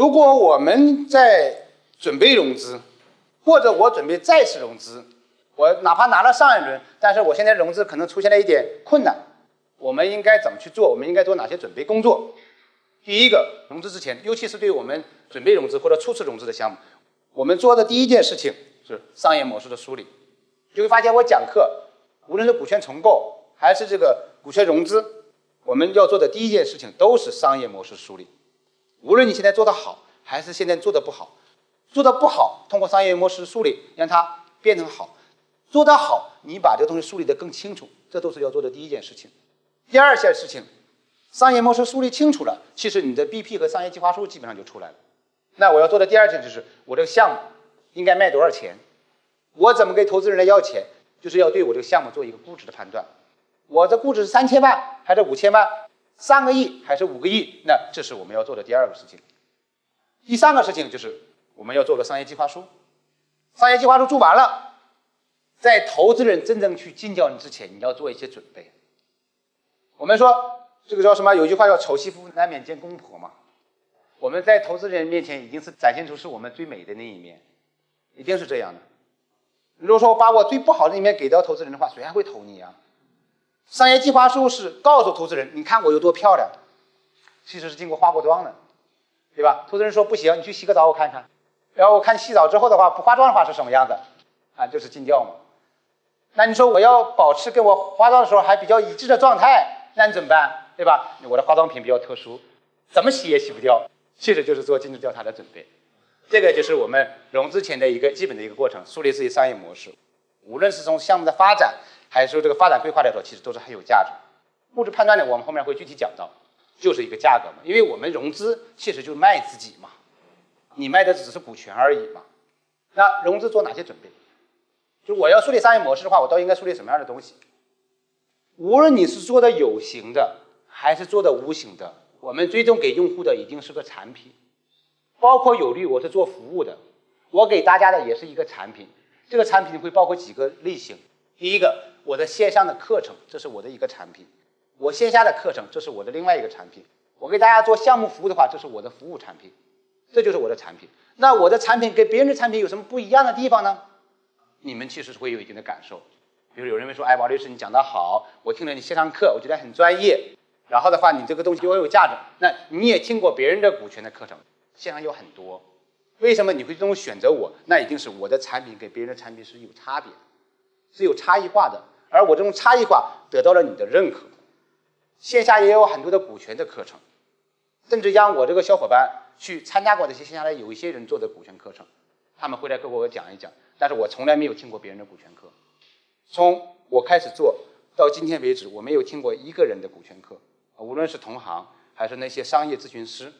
如果我们在准备融资，或者我准备再次融资，我哪怕拿了上一轮，但是我现在融资可能出现了一点困难，我们应该怎么去做？我们应该做哪些准备工作？第一个，融资之前，尤其是对我们准备融资或者初次融资的项目，我们做的第一件事情是商业模式的梳理。就会发现，我讲课，无论是股权重构还是这个股权融资，我们要做的第一件事情都是商业模式梳理。无论你现在做得好，还是现在做的不好，做的不好，通过商业模式梳理让它变成好；做得好，你把这个东西梳理得更清楚，这都是要做的第一件事情。第二件事情，商业模式梳理清楚了，其实你的 BP 和商业计划书基本上就出来了。那我要做的第二件就是，我这个项目应该卖多少钱？我怎么给投资人来要钱？就是要对我这个项目做一个估值的判断。我的估值是三千万还是五千万？三个亿还是五个亿？那这是我们要做的第二个事情。第三个事情就是我们要做个商业计划书。商业计划书做完了，在投资人真正去进交你之前，你要做一些准备。我们说这个叫什么？有句话叫“丑媳妇难免见公婆”嘛。我们在投资人面前已经是展现出是我们最美的那一面，一定是这样的。如果说把我最不好的一面给到投资人的话，谁还会投你啊？商业计划书是告诉投资人，你看我有多漂亮，其实是经过化过妆的，对吧？投资人说不行，你去洗个澡我看看，然后我看洗澡之后的话，不化妆的话是什么样子？啊，就是尽调嘛。那你说我要保持跟我化妆的时候还比较一致的状态，那你怎么办？对吧？我的化妆品比较特殊，怎么洗也洗不掉，其实就是做尽职调查的准备。这个就是我们融资前的一个基本的一个过程，树立自己商业模式。无论是从项目的发展，还是说这个发展规划来说，其实都是很有价值。估值判断呢，我们后面会具体讲到，就是一个价格嘛。因为我们融资其实就是卖自己嘛，你卖的只是股权而已嘛。那融资做哪些准备？就我要树立商业模式的话，我都应该树立什么样的东西？无论你是做的有形的，还是做的无形的，我们最终给用户的一定是个产品。包括有利，我是做服务的，我给大家的也是一个产品。这个产品会包括几个类型。第一个，我的线上的课程，这是我的一个产品；我线下的课程，这是我的另外一个产品。我给大家做项目服务的话，这是我的服务产品，这就是我的产品。那我的产品跟别人的产品有什么不一样的地方呢？你们其实是会有一定的感受。比如有人会说：“哎，王律师，你讲的好，我听了你线上课，我觉得很专业。然后的话，你这个东西对我有价值。那你也听过别人的股权的课程？”线上有很多，为什么你会这种选择我？那一定是我的产品跟别人的产品是有差别的，是有差异化的。而我这种差异化得到了你的认可。线下也有很多的股权的课程，甚至让我这个小伙伴去参加过这些线下的有一些人做的股权课程，他们会来跟我讲一讲。但是我从来没有听过别人的股权课，从我开始做到今天为止，我没有听过一个人的股权课，无论是同行还是那些商业咨询师。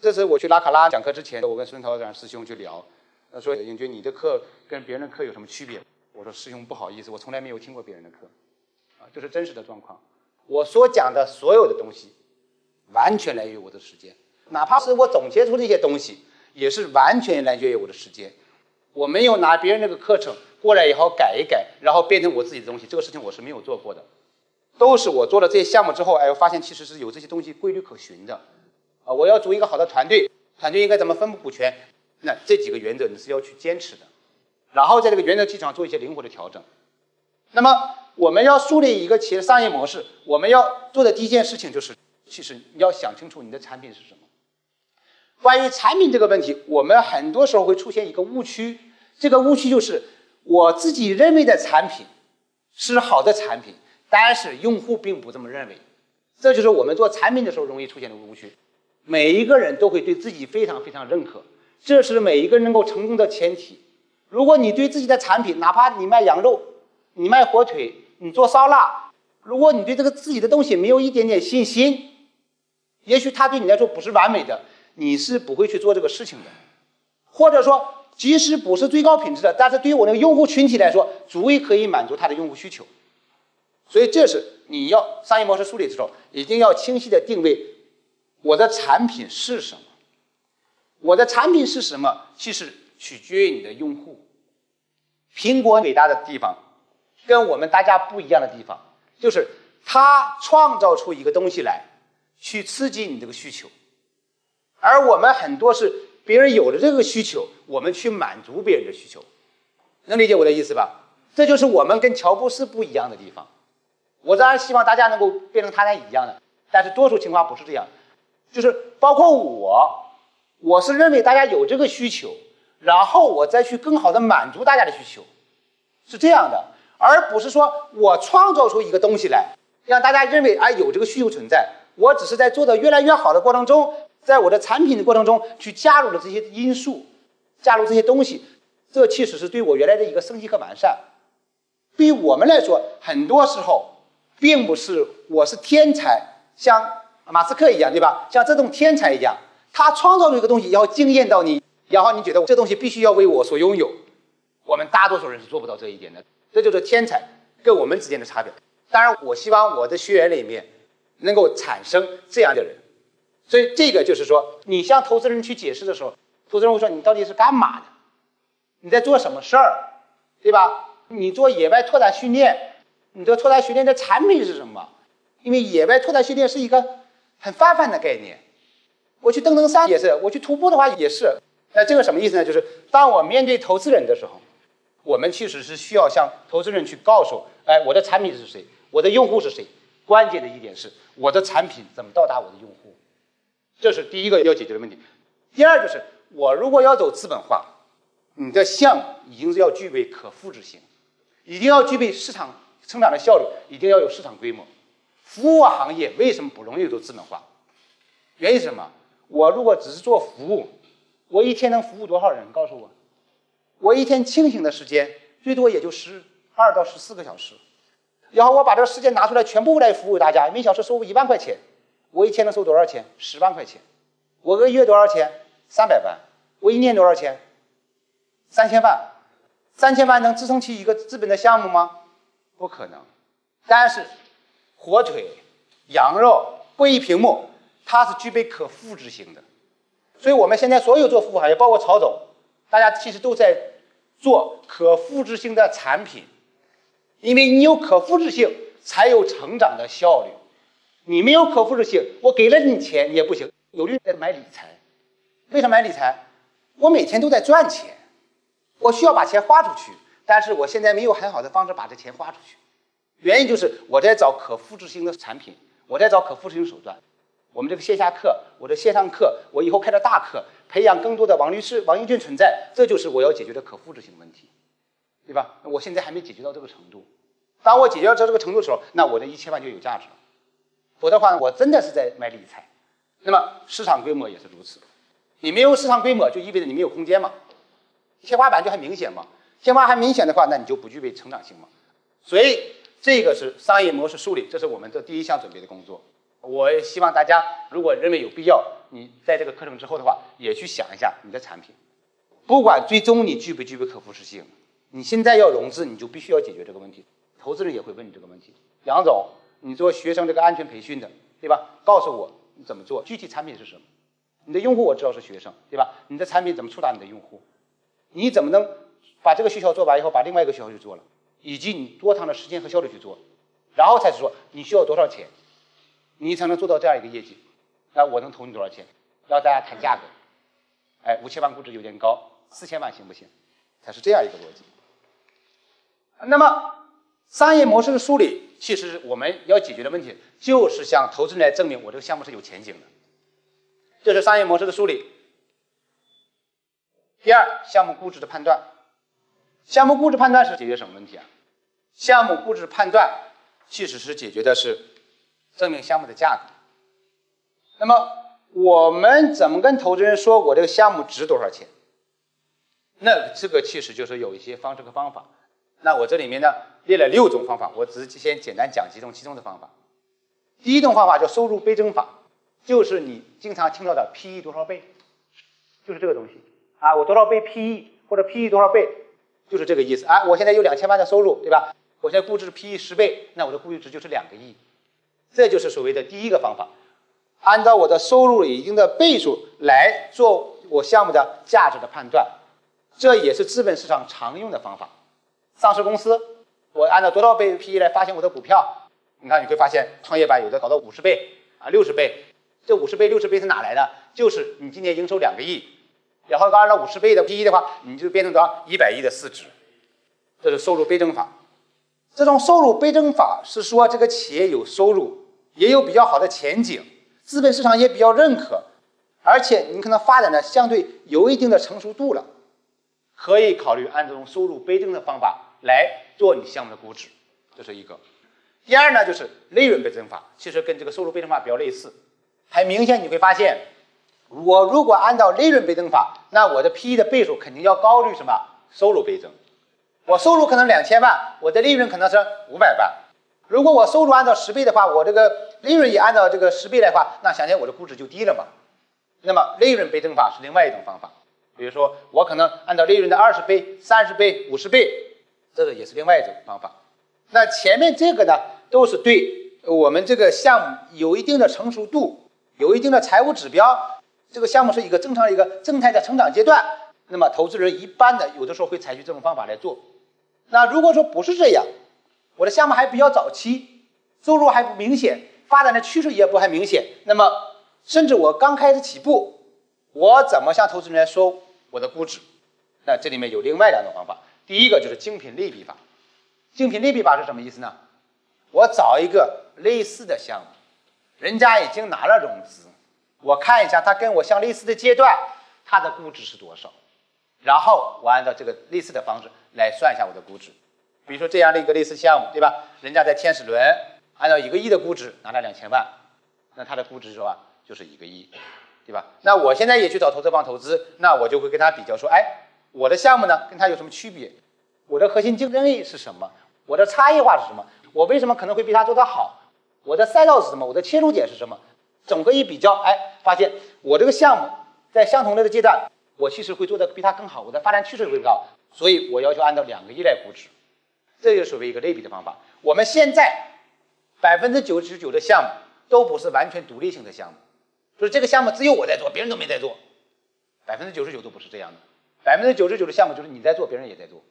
这次我去拉卡拉讲课之前，我跟孙涛两师兄去聊，他说：“英军，你的课跟别人的课有什么区别？”我说：“师兄，不好意思，我从来没有听过别人的课，啊，这是真实的状况。我所讲的所有的东西，完全来源于我的时间，哪怕是我总结出这些东西，也是完全来源于我的时间。我没有拿别人那个课程过来以后改一改，然后变成我自己的东西，这个事情我是没有做过的。都是我做了这些项目之后，哎，我发现其实是有这些东西规律可循的。”啊，我要组一个好的团队，团队应该怎么分布股权？那这几个原则你是要去坚持的，然后在这个原则基础上做一些灵活的调整。那么我们要树立一个企业商业模式，我们要做的第一件事情就是，其实你要想清楚你的产品是什么。关于产品这个问题，我们很多时候会出现一个误区，这个误区就是我自己认为的产品是好的产品，但是用户并不这么认为，这就是我们做产品的时候容易出现的误区。每一个人都会对自己非常非常认可，这是每一个人能够成功的前提。如果你对自己的产品，哪怕你卖羊肉，你卖火腿，你做烧腊，如果你对这个自己的东西没有一点点信心，也许它对你来说不是完美的，你是不会去做这个事情的。或者说，即使不是最高品质的，但是对于我那个用户群体来说，足以可以满足他的用户需求。所以，这是你要商业模式梳理的时候，一定要清晰的定位。我的产品是什么？我的产品是什么？其实取决于你的用户。苹果伟大的地方，跟我们大家不一样的地方，就是它创造出一个东西来，去刺激你这个需求。而我们很多是别人有了这个需求，我们去满足别人的需求，能理解我的意思吧？这就是我们跟乔布斯不一样的地方。我当然希望大家能够变成他那一样的，但是多数情况不是这样，就是包括我，我是认为大家有这个需求，然后我再去更好的满足大家的需求，是这样的，而不是说我创造出一个东西来，让大家认为啊有这个需求存在，我只是在做的越来越好的过程中，在我的产品的过程中去加入了这些因素，加入这些东西，这其实是对我原来的一个升级和完善。对于我们来说，很多时候并不是我是天才，像马斯克一样，对吧？像这种天才一样，他创造出一个东西，要惊艳到你，然后你觉得这东西必须要为我所拥有。我们大多数人是做不到这一点的，这就是天才跟我们之间的差别。当然，我希望我的学员里面能够产生这样的人。所以，这个就是说，你向投资人去解释的时候，投资人会说：“你到底是干嘛的？你在做什么事儿，对吧？”你做野外拓展训练，你的拓展训练的产品是什么？因为野外拓展训练是一个很泛泛的概念。我去登登山也是，我去徒步的话也是。那这个什么意思呢？就是当我面对投资人的时候，我们其实是需要向投资人去告诉：哎，我的产品是谁？我的用户是谁？关键的一点是，我的产品怎么到达我的用户？这是第一个要解决的问题。第二就是，我如果要走资本化，你的项目已经是要具备可复制性。一定要具备市场成长的效率，一定要有市场规模。服务行业为什么不容易做资本化？原因是什么？我如果只是做服务，我一天能服务多少人？告诉我，我一天清醒的时间最多也就十二到十四个小时，然后我把这个时间拿出来全部来服务大家，每小时收入一万块钱，我一天能收多少钱？十万块钱。我一个月多少钱？三百万。我一年多少钱？三千万。三千万能支撑起一个资本的项目吗？不可能。但是，火腿、羊肉、会议屏幕，它是具备可复制性的。所以，我们现在所有做服务行业，包括曹总，大家其实都在做可复制性的产品。因为你有可复制性，才有成长的效率。你没有可复制性，我给了你钱，你也不行。有的人在买理财，为什么买理财？我每天都在赚钱。我需要把钱花出去，但是我现在没有很好的方式把这钱花出去，原因就是我在找可复制性的产品，我在找可复制性手段。我们这个线下课，我的线上课，我以后开的大课，培养更多的王律师、王英俊存在，这就是我要解决的可复制性问题，对吧？我现在还没解决到这个程度，当我解决到这个程度的时候，那我的一千万就有价值了。否则的话，我真的是在买理财。那么市场规模也是如此，你没有市场规模，就意味着你没有空间嘛。天花板就很明显嘛，天花板很明显的话，那你就不具备成长性嘛。所以这个是商业模式梳理，这是我们的第一项准备的工作。我也希望大家如果认为有必要，你在这个课程之后的话，也去想一下你的产品，不管最终你具不具备可复制性，你现在要融资，你就必须要解决这个问题。投资人也会问你这个问题，杨总，你做学生这个安全培训的，对吧？告诉我你怎么做，具体产品是什么？你的用户我知道是学生，对吧？你的产品怎么触达你的用户？你怎么能把这个学校做完以后，把另外一个学校去做了，以及你多长的时间和效率去做，然后才是说你需要多少钱，你才能做到这样一个业绩？那我能投你多少钱？然后大家谈价格，哎，五千万估值有点高，四千万行不行？它是这样一个逻辑。那么商业模式的梳理，其实我们要解决的问题，就是向投资人来证明我这个项目是有前景的。这是商业模式的梳理。第二，项目估值的判断。项目估值判断是解决什么问题啊？项目估值判断其实是解决的是证明项目的价格。那么我们怎么跟投资人说我这个项目值多少钱？那这个其实就是有一些方式和方法。那我这里面呢列了六种方法，我只是先简单讲几种其中的方法。第一种方法叫收入倍增法，就是你经常听到的 PE 多少倍，就是这个东西。啊，我多少倍 PE 或者 PE 多少倍，就是这个意思啊。我现在有两千万的收入，对吧？我现在估值 PE 十倍，那我的估值就是两个亿，这就是所谓的第一个方法，按照我的收入一定的倍数来做我项目的价值的判断，这也是资本市场常用的方法。上市公司，我按照多少倍 PE 来发行我的股票，你看你会发现创业板有的搞到五十倍啊、六十倍，这五十倍、六十倍是哪来的？就是你今年营收两个亿，然后按照五十倍的 PE 的话，你就变成多少？一百亿的市值。这是收入倍增法。这种收入倍增法是说这个企业有收入，也有比较好的前景，资本市场也比较认可，而且你可能发展的相对有一定的成熟度了，可以考虑按这种收入倍增的方法来做你项目的估值。这是一个。第二呢，就是利润倍增法，其实跟这个收入倍增法比较类似。很明显你会发现，我如果按照利润倍增法，那我的 PE 的倍数肯定要高于什么收入倍增。我收入可能两千万，我的利润可能是五百万。如果我收入按照十倍的话，我这个利润也按照这个十倍的话，那想想我的估值就低了嘛。那么利润倍增法是另外一种方法，比如说我可能按照利润的二十倍、三十倍、五十倍，这个也是另外一种方法。那前面这个呢，都是对我们这个项目有一定的成熟度，有一定的财务指标，这个项目是一个正常一个正态的成长阶段。那么投资人一般的有的时候会采取这种方法来做。那如果说不是这样，我的项目还比较早期，收入还不明显，发展的趋势也不很明显，那么甚至我刚开始起步，我怎么向投资人来说我的估值？那这里面有另外两种方法，第一个就是精品类比法。精品类比法是什么意思呢？我找一个类似的项目，人家已经拿了融资，我看一下他跟我相类似的阶段，他的估值是多少，然后我按照这个类似的方式。来算一下我的估值，比如说这样的一个类似项目，对吧？人家在天使轮按照一个亿的估值拿了两千万，那他的估值是吧？就是一个亿，对吧？那我现在也去找投资方投资，那我就会跟他比较说，哎，我的项目呢跟他有什么区别？我的核心竞争力是什么？我的差异化是什么？我为什么可能会比他做得好？我的赛道是什么？我的切入点是什么？整个一比较，哎，发现我这个项目在相同类的阶段，我其实会做的比他更好，我的发展趋势会更高。所以我要求按照两个亿来估值，这就属于一个类比的方法。我们现在百分之九十九的项目都不是完全独立性的项目，就是这个项目只有我在做，别人都没在做。百分之九十九都不是这样的，百分之九十九的项目就是你在做，别人也在做，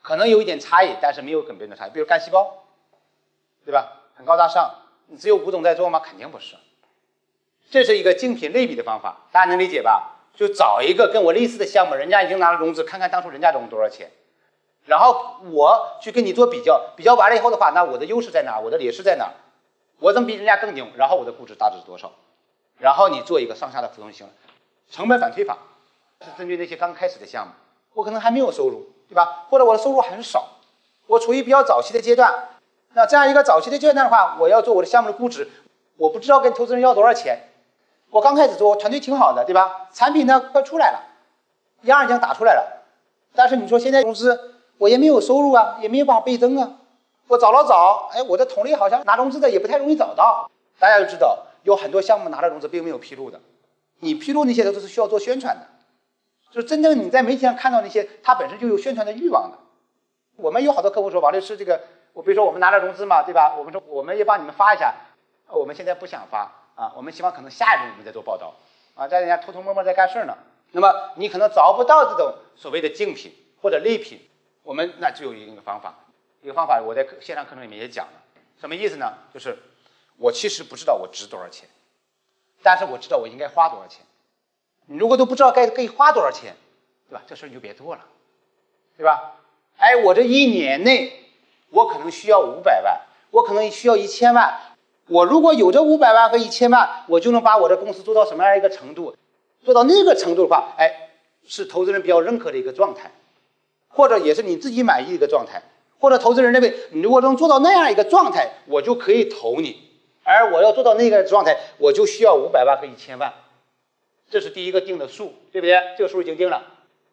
可能有一点差异，但是没有跟别人的差异。比如干细胞，对吧？很高大上，你只有吴总在做吗？肯定不是。这是一个精品类比的方法，大家能理解吧？就找一个跟我类似的项目，人家已经拿了融资，看看当初人家融多少钱，然后我去跟你做比较，比较完了以后的话，那我的优势在哪？我的劣势在哪？我怎么比人家更牛？然后我的估值大致是多少？然后你做一个上下的浮动就行了。成本反推法是针对那些刚开始的项目，我可能还没有收入，对吧？或者我的收入很少，我处于比较早期的阶段。那这样一个早期的阶段的话，我要做我的项目的估值，我不知道跟投资人要多少钱。我刚开始做，团队挺好的，对吧？产品呢快出来了，样已经打出来了。但是你说现在公司我也没有收入啊，也没有办法倍增啊。我找了找，哎，我的同类好像拿融资的也不太容易找到。大家都知道，有很多项目拿了融资并没有披露的，你披露那些都是需要做宣传的。就真正你在媒体上看到那些，他本身就有宣传的欲望的。我们有好多客户说，王律师这个，我比如说我们拿了融资嘛，对吧？我们说我们也帮你们发一下，我们现在不想发。啊，我们希望可能下一步我们再做报道，啊，在人家偷偷摸摸在干事呢。那么你可能找不到这种所谓的竞品或者类品，我们那就有一个方法，一个方法我在线上课程里面也讲了，什么意思呢？就是我其实不知道我值多少钱，但是我知道我应该花多少钱。你如果都不知道该可以花多少钱，对吧？这事儿你就别做了，对吧？哎，我这一年内我可能需要五百万，我可能需要一千万。我如果有这五百万和一千万，我就能把我的公司做到什么样一个程度？做到那个程度的话，哎，是投资人比较认可的一个状态，或者也是你自己满意的一个状态，或者投资人认为你如果能做到那样一个状态，我就可以投你。而我要做到那个状态，我就需要五百万和一千万，这是第一个定的数，对不对？这个数已经定了，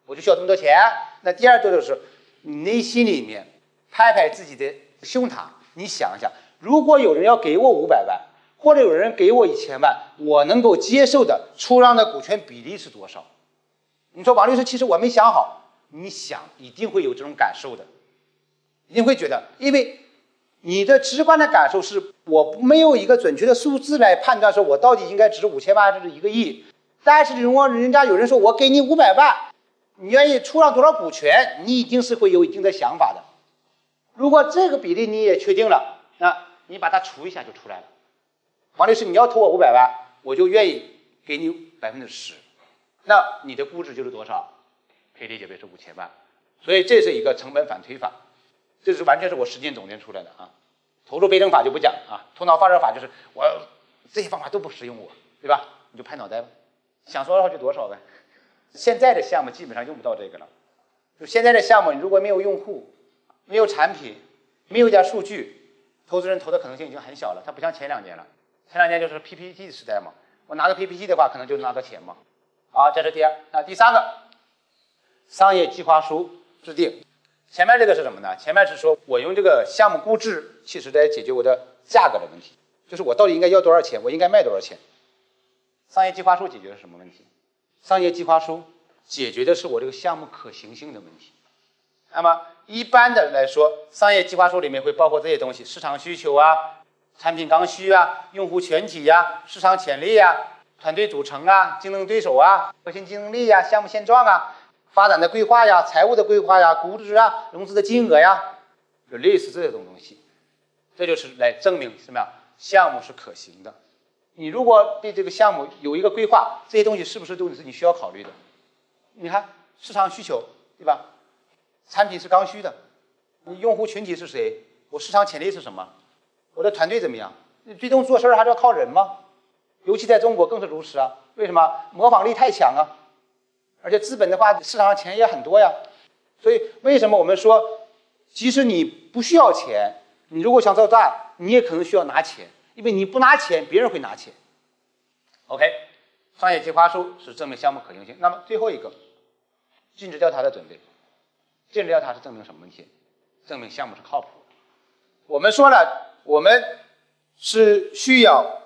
我就需要这么多钱。那第二个就是你内心里面拍拍自己的胸膛，你想一想。如果有人要给我五百万，或者有人给我一千万，我能够接受的出让的股权比例是多少？你说王律师，其实我没想好。你想，一定会有这种感受的，一定会觉得，因为你的直观的感受是，我没有一个准确的数字来判断，说我到底应该值五千万还是一个亿。但是如果人家有人说我给你五百万，你愿意出让多少股权？你一定是会有一定的想法的。如果这个比例你也确定了，那。你把它除一下就出来了，王律师，你要投我五百万，我就愿意给你百分之十，那你的估值就是多少？可以理解为是五千万。所以这是一个成本反推法，这是完全是我实践总结出来的啊。投入倍增法就不讲啊，头脑发热法就是我这些方法都不适用我，对吧？你就拍脑袋吧，想多少就多少呗。现在的项目基本上用不到这个了，就现在的项目，你如果没有用户，没有产品，没有一点数据，投资人投的可能性已经很小了。它不像前两年了，前两年就是 PPT 的时代嘛，我拿个 PPT 的话，可能就拿到钱嘛。好，这是第二，那第三个，商业计划书制定。前面这个是什么呢？前面是说我用这个项目估值，其实在解决我的价格的问题，就是我到底应该要多少钱，我应该卖多少钱。商业计划书解决的什么问题？商业计划书解决的是我这个项目可行性的问题。那么一般的来说，商业计划书里面会包括这些东西：市场需求啊、产品刚需啊、用户群体呀、市场潜力呀、团队组成啊、竞争对手啊、核心竞争力呀、项目现状啊、发展的规划呀、财务的规划呀、估值啊、融资的金额呀，就类似这种东西。这就是来证明什么呀？项目是可行的。你如果对这个项目有一个规划，这些东西是不是都是你需要考虑的？你看市场需求，对吧？产品是刚需的，你用户群体是谁？我市场潜力是什么？我的团队怎么样？你最终做事儿还是要靠人吗？尤其在中国更是如此啊！为什么？模仿力太强啊！而且资本的话，市场上钱也很多呀。所以为什么我们说，即使你不需要钱，你如果想做大，你也可能需要拿钱。因为你不拿钱，别人会拿钱。OK，商业计划书是证明项目可行性。那么最后一个，尽职调查的准备。尽职调查是证明什么问题？证明项目是靠谱。我们说了，我们是需要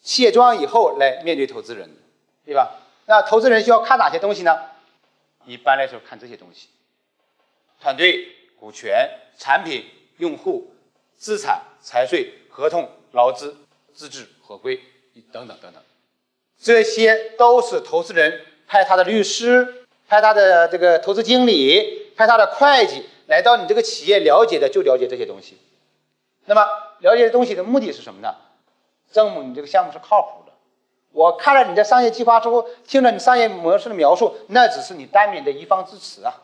卸妆以后来面对投资人的，对吧？那投资人需要看哪些东西呢？一般来说看这些东西：团队、股权、产品、用户、资产、财税、合同。劳资、资质、合规等等等等，这些都是投资人派他的律师、派他的这个投资经理、派他的会计来到你这个企业了解的，就了解这些东西。那么了解这东西的目的是什么呢？证明你这个项目是靠谱的。我看了你的商业计划书，听了你商业模式的描述，那只是你单面的一方之词啊。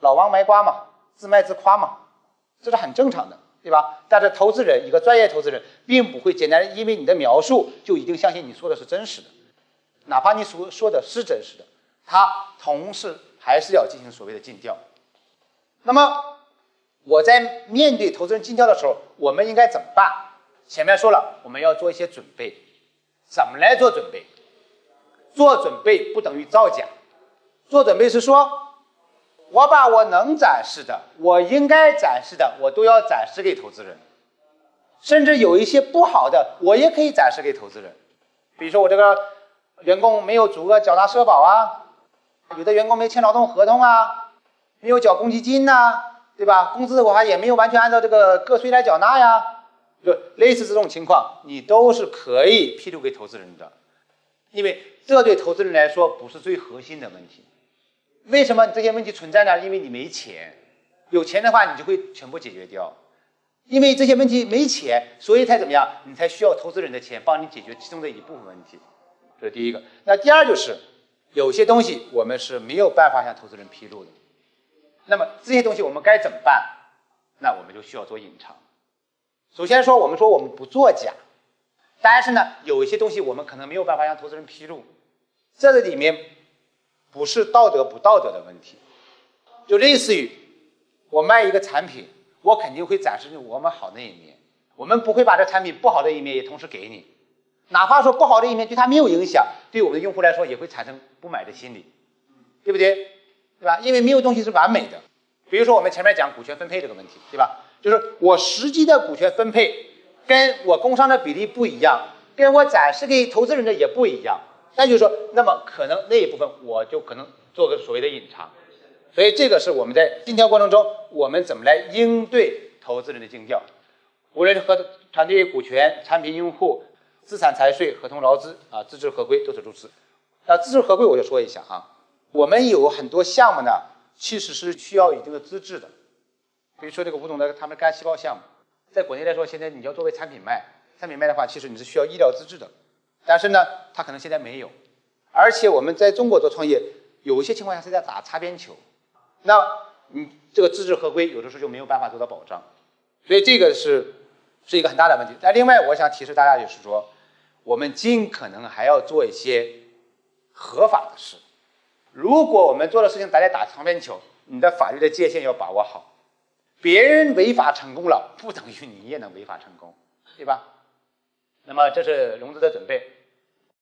老王卖瓜嘛，自卖自夸嘛，这是很正常的。对吧？但是投资人一个专业投资人，并不会简单因为你的描述就一定相信你说的是真实的，哪怕你所说的是真实的，他同时还是要进行所谓的尽调。那么我在面对投资人尽调的时候，我们应该怎么办？前面说了，我们要做一些准备。怎么来做准备？做准备不等于造假，做准备是说。我把我能展示的，我应该展示的，我都要展示给投资人，甚至有一些不好的，我也可以展示给投资人。比如说我这个员工没有足额缴纳社保啊，有的员工没签劳动合同啊，没有缴公积金呐，对吧？工资的话也没有完全按照这个个税来缴纳呀，就类似这种情况，你都是可以披露给投资人的，因为这对投资人来说不是最核心的问题。为什么这些问题存在呢？因为你没钱，有钱的话你就会全部解决掉。因为这些问题没钱，所以才怎么样？你才需要投资人的钱帮你解决其中的一部分问题。这是第一个。那第二就是，有些东西我们是没有办法向投资人披露的。那么这些东西我们该怎么办？那我们就需要做隐藏。首先说，我们说我们不作假，但是呢，有一些东西我们可能没有办法向投资人披露，这个里面。不是道德不道德的问题，就类似于我卖一个产品，我肯定会展示我们好那一面，我们不会把这产品不好的一面也同时给你，哪怕说不好的一面对他没有影响，对我们的用户来说也会产生不买的心理，对不对？对吧？因为没有东西是完美的。比如说我们前面讲股权分配这个问题，对吧？就是我实际的股权分配跟我工商的比例不一样，跟我展示给投资人的也不一样。那就是说，那么可能那一部分我就可能做个所谓的隐藏，所以这个是我们在竞调过程中，我们怎么来应对投资人的竞调，无论是和团队、股权、产品、用户、资产、财税、合同、劳资啊，资质合规都是如此。那资质合规我就说一下啊，我们有很多项目呢，其实是需要一定的资质的，比如说这个吴总的他们干细胞项目，在国内来说，现在你要作为产品卖，产品卖的话，其实你是需要医疗资质的。但是呢，他可能现在没有。而且我们在中国做创业，有一些情况下是在打擦边球，那你这个资质合规有的时候就没有办法做到保障，所以这个是是一个很大的问题。那另外，我想提示大家就是说，我们尽可能还要做一些合法的事。如果我们做的事情大家打长边球，你的法律的界限要把握好。别人违法成功了，不等于你也能违法成功，对吧？那么这是融资的准备。